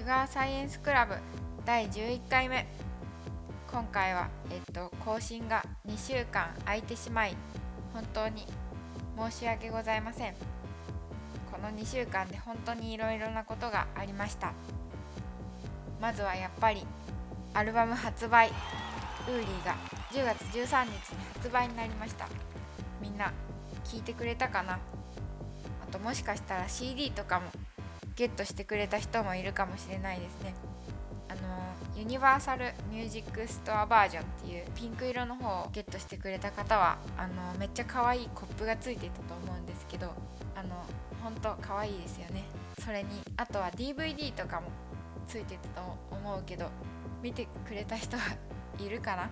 シュガーサイエンスクラブ第11回目。今回は、えっと、更新が2週間空いてしまい本当に申し訳ございません。この2週間で本当にいろいろなことがありました。まずはやっぱりアルバム発売ウーリーが10月13日に発売になりました。みんな聞いてくれたかな？あともしかしたら CD とかもゲットしてくれた人もいるかもしれないですね。あのユニバーサルミュージックストアバージョンっていうピンク色の方をゲットしてくれた方はあのめっちゃ可愛いコップがついてたと思うんですけどあの本当可愛いですよね。それにあとは DVD とかもついてたと思うけど見てくれた人はいるかな？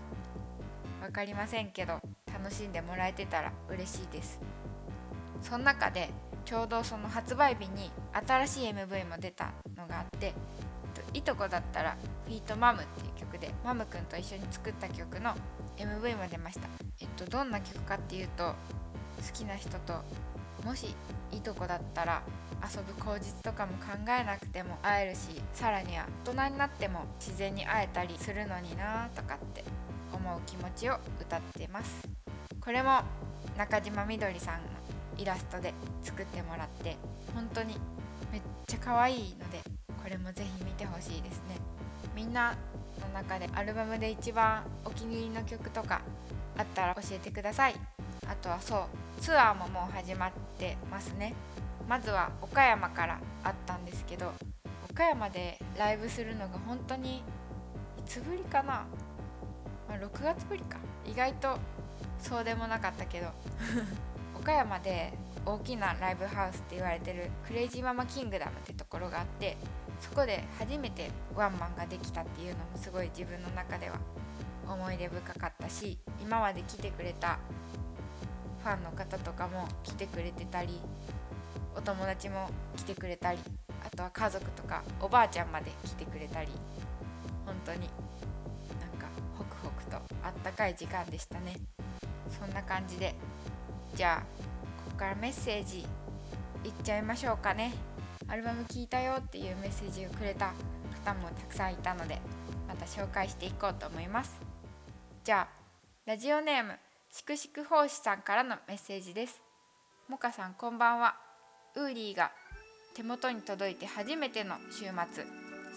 分かりませんけど楽しんでもらえてたら嬉しいです。その中でちょうどその発売日に新しい MV も出たのがあっていとこだったら「フィートマム」っていう曲でマムくんと一緒に作った曲の MV も出ました。えっとどんな曲かっていうと好きな人ともしいとこだったら遊ぶ口実とかも考えなくても会えるしさらには大人になっても自然に会えたりするのになとかって思う気持ちを歌ってます。これも中島みどりさんのイラストで作ってもらって本当にめっちゃ可愛いのでこれもぜひ見てほしいですね。みんなの中でアルバムで一番お気に入りの曲とかあったら教えてください。あとはそうツアーももう始まってますね。まずは岡山からあったんですけど岡山でライブするのが本当にいつぶりかな、まあ、6月ぶりか。意外とそうでもなかったけど。岡山で大きなライブハウスって言われてるクレイジーママキングダムってところがあってそこで初めてワンマンができたっていうのもすごい自分の中では思い出深かったし今まで来てくれたファンの方とかも来てくれてたりお友達も来てくれたりあとは家族とかおばあちゃんまで来てくれたり本当になんかホクホクとあったかい時間でしたね。そんな感じでじゃあここからメッセージいっちゃいましょうかね。アルバム聴いたよっていうメッセージをくれた方もたくさんいたのでまた紹介していこうと思います。じゃあラジオネームしくしく奉仕さんからのメッセージです。もかさんこんばんは。ウーリーが手元に届いて初めての週末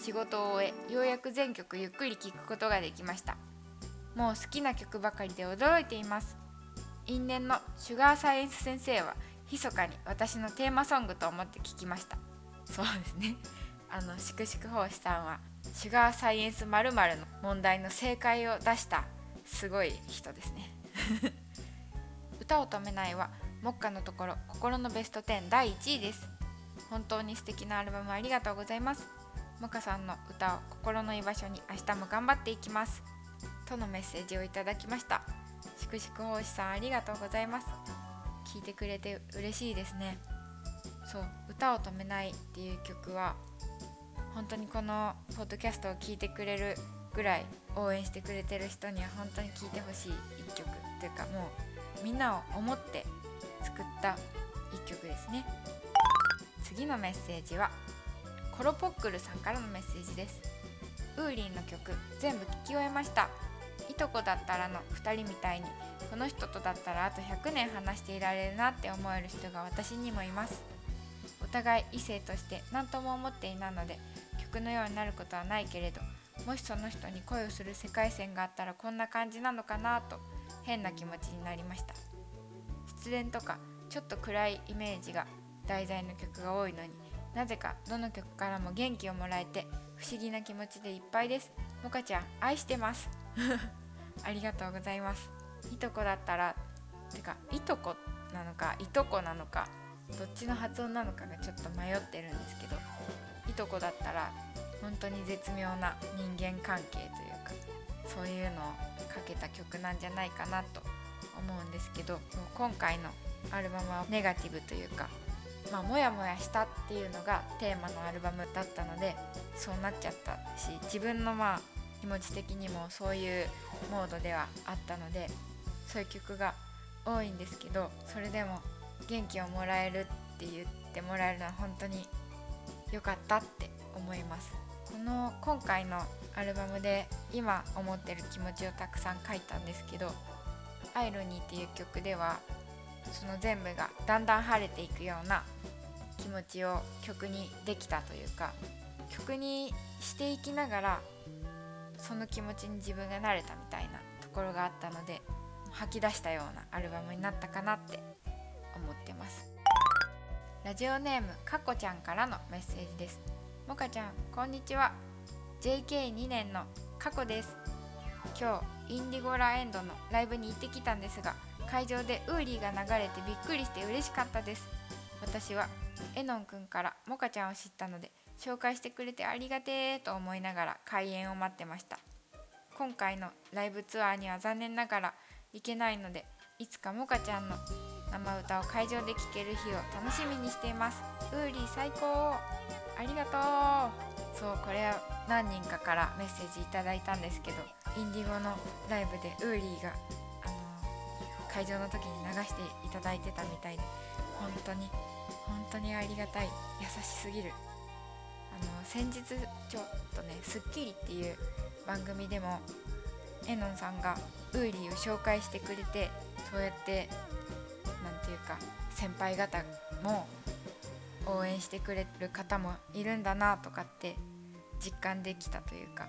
仕事を終えようやく全曲ゆっくり聴くことができました。もう好きな曲ばかりで驚いています。因縁のシュガーサイエンス先生は密かに私のテーマソングと思って聞きました。そうですね。あのしくしく奉仕さんはシュガーサイエンス〇〇の問題の正解を出したすごい人ですね。歌を止めないは目下のところ心のベスト10第1位です。本当に素敵なアルバムありがとうございます。モカさんの歌を心の居場所に明日も頑張っていきます。とのメッセージをいただきました。しくしく奉仕さんありがとうございます。聞いてくれて嬉しいですね。そう歌を止めないっていう曲は本当にこのポッドキャストを聴いてくれるぐらい応援してくれてる人には本当に聴いてほしい一曲というかもうみんなを思って作った一曲ですね。次のメッセージはコロポックルさんからのメッセージです。ウーリンの曲全部聴き終えました。とこだったらの2人みたいにこの人とだったらあと100年話していられるなって思える人が私にもいます。お互い異性として何とも思っていないので曲のようになることはないけれどもしその人に恋をする世界線があったらこんな感じなのかなと変な気持ちになりました。失恋とかちょっと暗いイメージが題材の曲が多いのになぜかどの曲からも元気をもらえて不思議な気持ちでいっぱいです。もかちゃん愛してます。ありがとうございます。いとこだったらてかいとこなのかいとこなのかどっちの発音なのかがちょっと迷ってるんですけどいとこだったら本当に絶妙な人間関係というかそういうのをかけた曲なんじゃないかなと思うんですけど今回のアルバムはネガティブというかまあモヤモヤしたっていうのがテーマのアルバムだったのでそうなっちゃったし自分のまあ気持ち的にもそういうモードではあったのでそういう曲が多いんですけどそれでも元気をもらえるって言ってもらえるのは本当に良かったって思います。この今回のアルバムで今思ってる気持ちをたくさん書いたんですけど「アイロニー」っていう曲ではその全部がだんだん晴れていくような気持ちを曲にできたというか曲にしていきながらその気持ちに自分が慣れたみたいなところがあったので吐き出したようなアルバムになったかなって思ってます。ラジオネームかこちゃんからのメッセージです。もかちゃんこんにちは。JK2 年のかこです。今日インディゴラエンドのライブに行ってきたんですが会場でウーリーが流れてびっくりして嬉しかったです。私はえのんくんからもかちゃんを知ったので紹介してくれてありがてーと思いながら開演を待ってました。今回のライブツアーには残念ながら行けないのでいつかもかちゃんの生歌を会場で聴ける日を楽しみにしています。ウーリー最高。ありがとうそうこれは何人かからメッセージいただいたんですけどインディゴのライブでウーリーが、あの、会場の時に流していただいてたみたいで本当に本当にありがたい。優しすぎる。の先日ちょっとね『スッキリ』っていう番組でもえのんさんがウーリーを紹介してくれてそうやって何て言うか先輩方も応援してくれる方もいるんだなとかって実感できたというか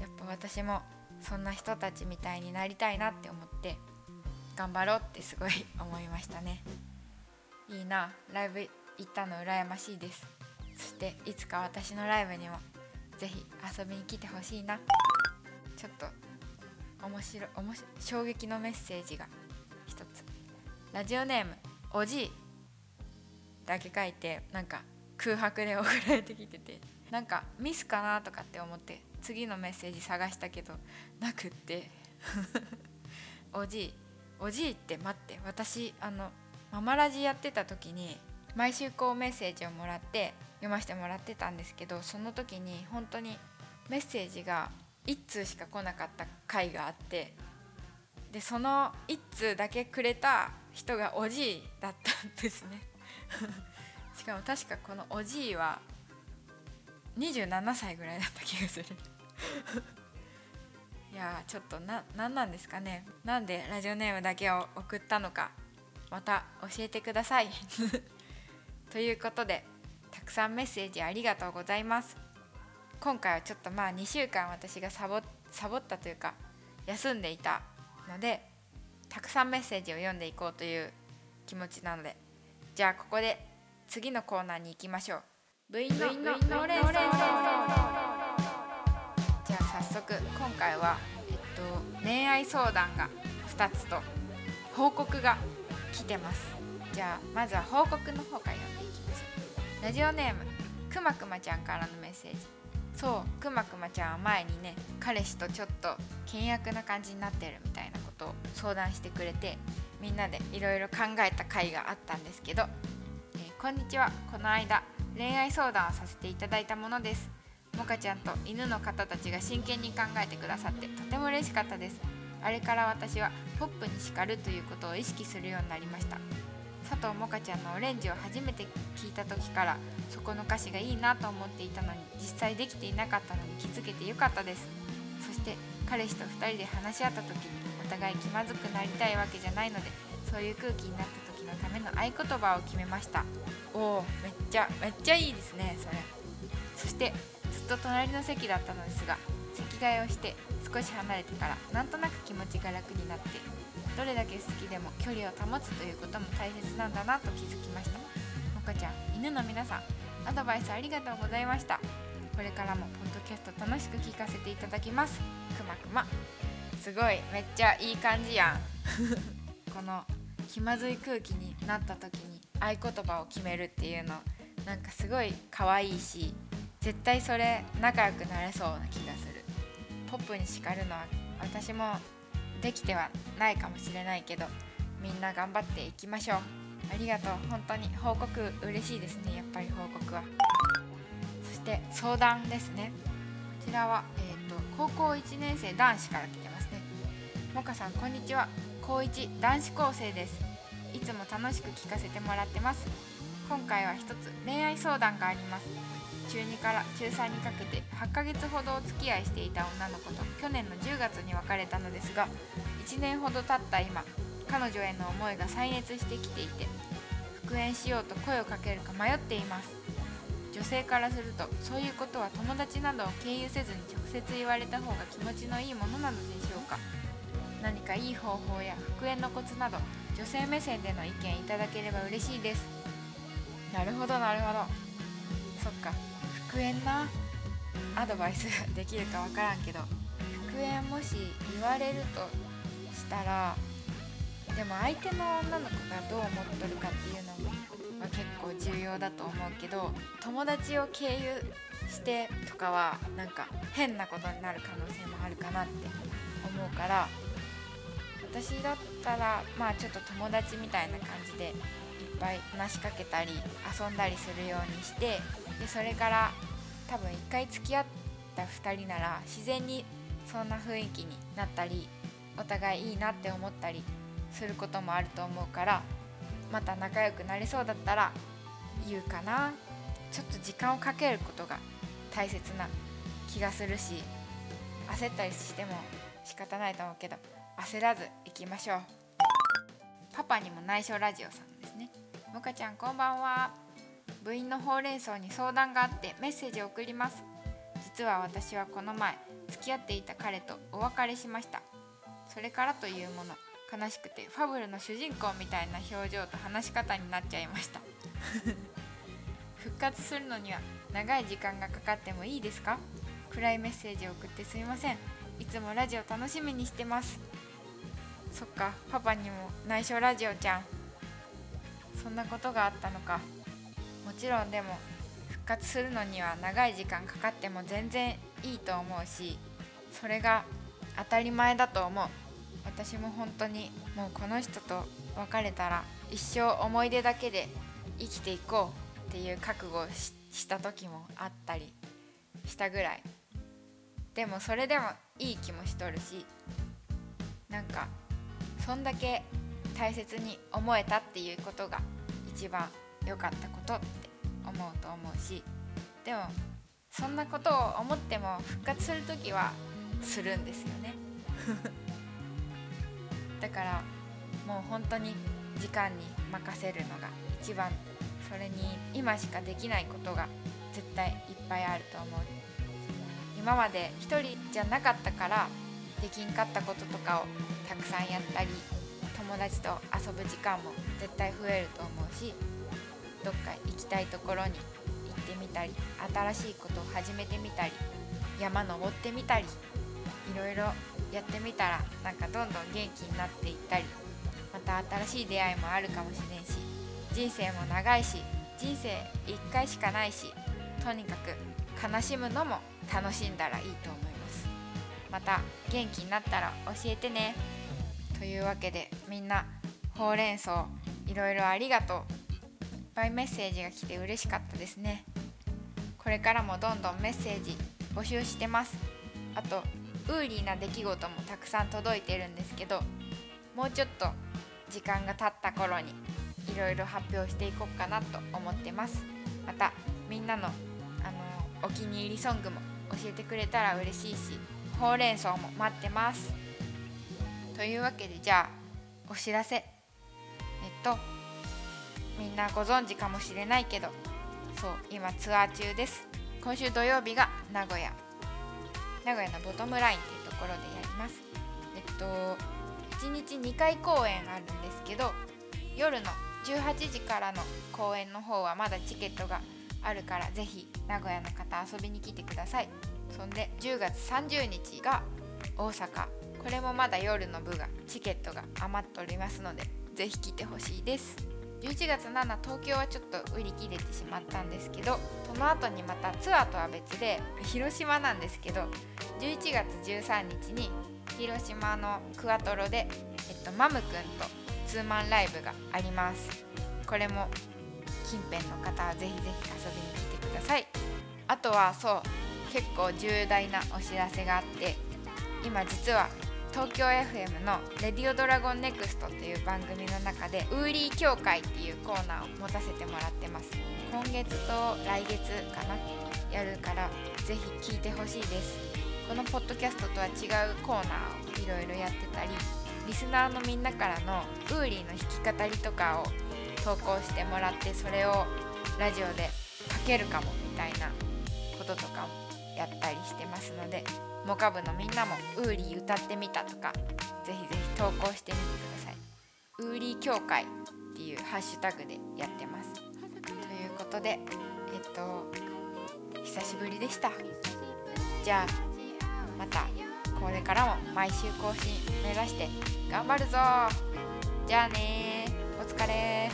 やっぱ私もそんな人たちみたいになりたいなって思って頑張ろうってすごい思いましたね。いいなライブ行ったの羨ましいです。そしていつか私のライブにもぜひ遊びに来てほしいな。ちょっと面白い面白衝撃のメッセージが一つ。ラジオネームおじい。だけ書いてなんか空白で送られてきてて。なんかミスかなとかって思って次のメッセージ探したけどなくって。おじい。おじいって待って私あのママラジやってた時に毎週こうメッセージをもらって読ませてもらってたんですけどその時に本当にメッセージが1通しか来なかった回があってでその1通だけくれた人がおじいだったんですね。しかも確かこのおじいは27歳ぐらいだった気がする。いやちょっとな何なんですかね。なんでラジオネームだけを送ったのかまた教えてください。ということでたくさんメッセージありがとうございます。今回はちょっとまあ2週間私がサボサボったというか休んでいたのでたくさんメッセージを読んでいこうという気持ちなのでじゃあここで次のコーナーに行きましょう。部員のの連想じゃあ早速今回は、えっと、恋愛相談が2つと報告が来てますじゃあまずは報告の方から読んでいきましょうラジオネームくまくまちゃんからのメッセージ。そうくまくまちゃんは前にね彼氏とちょっと険悪な感じになってるみたいなことを相談してくれてみんなでいろいろ考えた回があったんですけど、えー、こんにちは。この間恋愛相談をさせていただいたものです。もかちゃんと犬の方たちが真剣に考えてくださってとても嬉しかったです。あれから私はポップに叱るということを意識するようになりました。佐藤もかちゃんのオレンジを初めて聞いた時からそこの歌詞がいいなと思っていたのに実際できていなかったのに気づけてよかったです。そして彼氏と2人で話し合った時にお互い気まずくなりたいわけじゃないのでそういう空気になった時のための合言葉を決めました。おおめっちゃめっちゃいいですねそれ。そしてずっと隣の席だったのですが席替えをして少し離れてからなんとなく気持ちが楽になってどれだけ好きでも距離を保つということも大切なんだなと気づきました。もかちゃん犬の皆さんアドバイスありがとうございました。これからもポッドキャスト楽しく聞かせていただきます。くまくま。すごいめっちゃいい感じやん。この気まずい空気になった時に合言葉を決めるっていうのなんかすごい可愛いし絶対それ仲良くなれそうな気がする。ポップに叱るのは私もできてはないかもしれないけどみんな頑張っていきましょう。ありがとう。本当に報告嬉しいですね。やっぱり報告は。そして相談ですね。こちらは、えーと、高校1年生男子から来てますね。もかさんこんにちは。高1男子高生です。いつも楽しく聞かせてもらってます。今回は一つ恋愛相談があります。中2から中3にかけて8ヶ月ほどお付き合いしていた女の子と去年の10月に別れたのですが1年ほど経った今彼女への思いが再熱してきていて復縁しようと声をかけるか迷っています。女性からするとそういうことは友達などを経由せずに直接言われた方が気持ちのいいものなのでしょうか。何かいい方法や復縁のコツなど女性目線での意見いただければ嬉しいです。なるほどなるほど。そっか。復縁なアドバイスできるか分からんけど復縁もし言われるとしたらでも相手の女の子がどう思っとるかっていうのは結構重要だと思うけど友達を経由してとかはなんか変なことになる可能性もあるかなって思うから私だったらまあちょっと友達みたいな感じでぱい話しかけたり遊んだりするようにしてでそれから多分1回付き合った2人なら自然にそんな雰囲気になったりお互いいいなって思ったりすることもあると思うからまた仲良くなれそうだったら言うかな。ちょっと時間をかけることが大切な気がするし焦ったりしても仕方ないと思うけど焦らず行きましょう。パパにも内緒ラジオさんですね。もかちゃんこんばんは。部員のほうれん草に相談があってメッセージを送ります。実は私はこの前付き合っていた彼とお別れしました。それからというもの悲しくてファブルの主人公みたいな表情と話し方になっちゃいました。復活するのには長い時間がかかってもいいですか？暗いメッセージを送ってすみません。いつもラジオ楽しみにしてます。そっかパパにも内緒ラジオちゃん。そんなことがあったのか。もちろんでも復活するのには長い時間かかっても全然いいと思うしそれが当たり前だと思う。私も本当にもうこの人と別れたら一生思い出だけで生きていこうっていう覚悟をした時もあったりしたぐらい。でもそれでもいい気もしとるしなんかそんだけ大切に思えたっていうことが一番良かったことって思うと思うしでもそんなことを思っても復活する時はするんですよね。だからもう本当に時間に任せるのが一番それに今しかできないことが絶対いっぱいあると思う。今まで一人じゃなかったからできんかったこととかをたくさんやったり友達と遊ぶ時間も絶対増えると思うしどっか行きたいところに行ってみたり新しいことを始めてみたり山登ってみたりいろいろやってみたらなんかどんどん元気になっていったりまた新しい出会いもあるかもしれんし人生も長いし人生1回しかないしとにかく悲しむのも楽しんだらいいと思います。また元気になったら教えてね。というわけでみんなほうれん草いろいろありがとう。いっぱいメッセージが来て嬉しかったですね。これからもどんどんメッセージ募集してます。あとウーリーな出来事もたくさん届いてるんですけどもうちょっと時間が経った頃にいろいろ発表していこうかなと思ってます。またみんなのあのお気に入りソングも教えてくれたら嬉しいしほうれん草も待ってます。というわけでじゃあお知らせ。えっとみんなご存知かもしれないけどそう今ツアー中です。今週土曜日が名古屋。名古屋のボトムラインっていうところでやります。えっと1日2回公演あるんですけど夜の18時からの公演の方はまだチケットがあるからぜひ名古屋の方遊びに来てください。そんで10月30日が大阪。これもまだ夜の部がチケットが余っておりますのでぜひ来てほしいです。11月7東京はちょっと売り切れてしまったんですけどその後にまたツアーとは別で広島なんですけど11月13日に広島のクワトロで、えっと、マムくんとツーマンライブがあります。これも近辺の方はぜひぜひ遊びに来てください。あとはそう結構重大なお知らせがあって今実は東京 FM の「レディオドラゴンネクストという番組の中でウーリー協会っていうコーナーを持たせてもらってます。今月と来月かな？やるからぜひ聞いてほしいです。このポッドキャストとは違うコーナーをいろいろやってたりリスナーのみんなからのウーリーの弾き語りとかを投稿してもらってそれをラジオで書けるかもみたいなこととかもやったりしてますのでモカ部のみんなもウーリー歌ってみたとかぜひぜひ投稿してみてください。ウーリー協会っていうハッシュタグでやってます。ということでえっと久しぶりでした。じゃあまたこれからも毎週更新目指して頑張るぞ。じゃあねお疲れ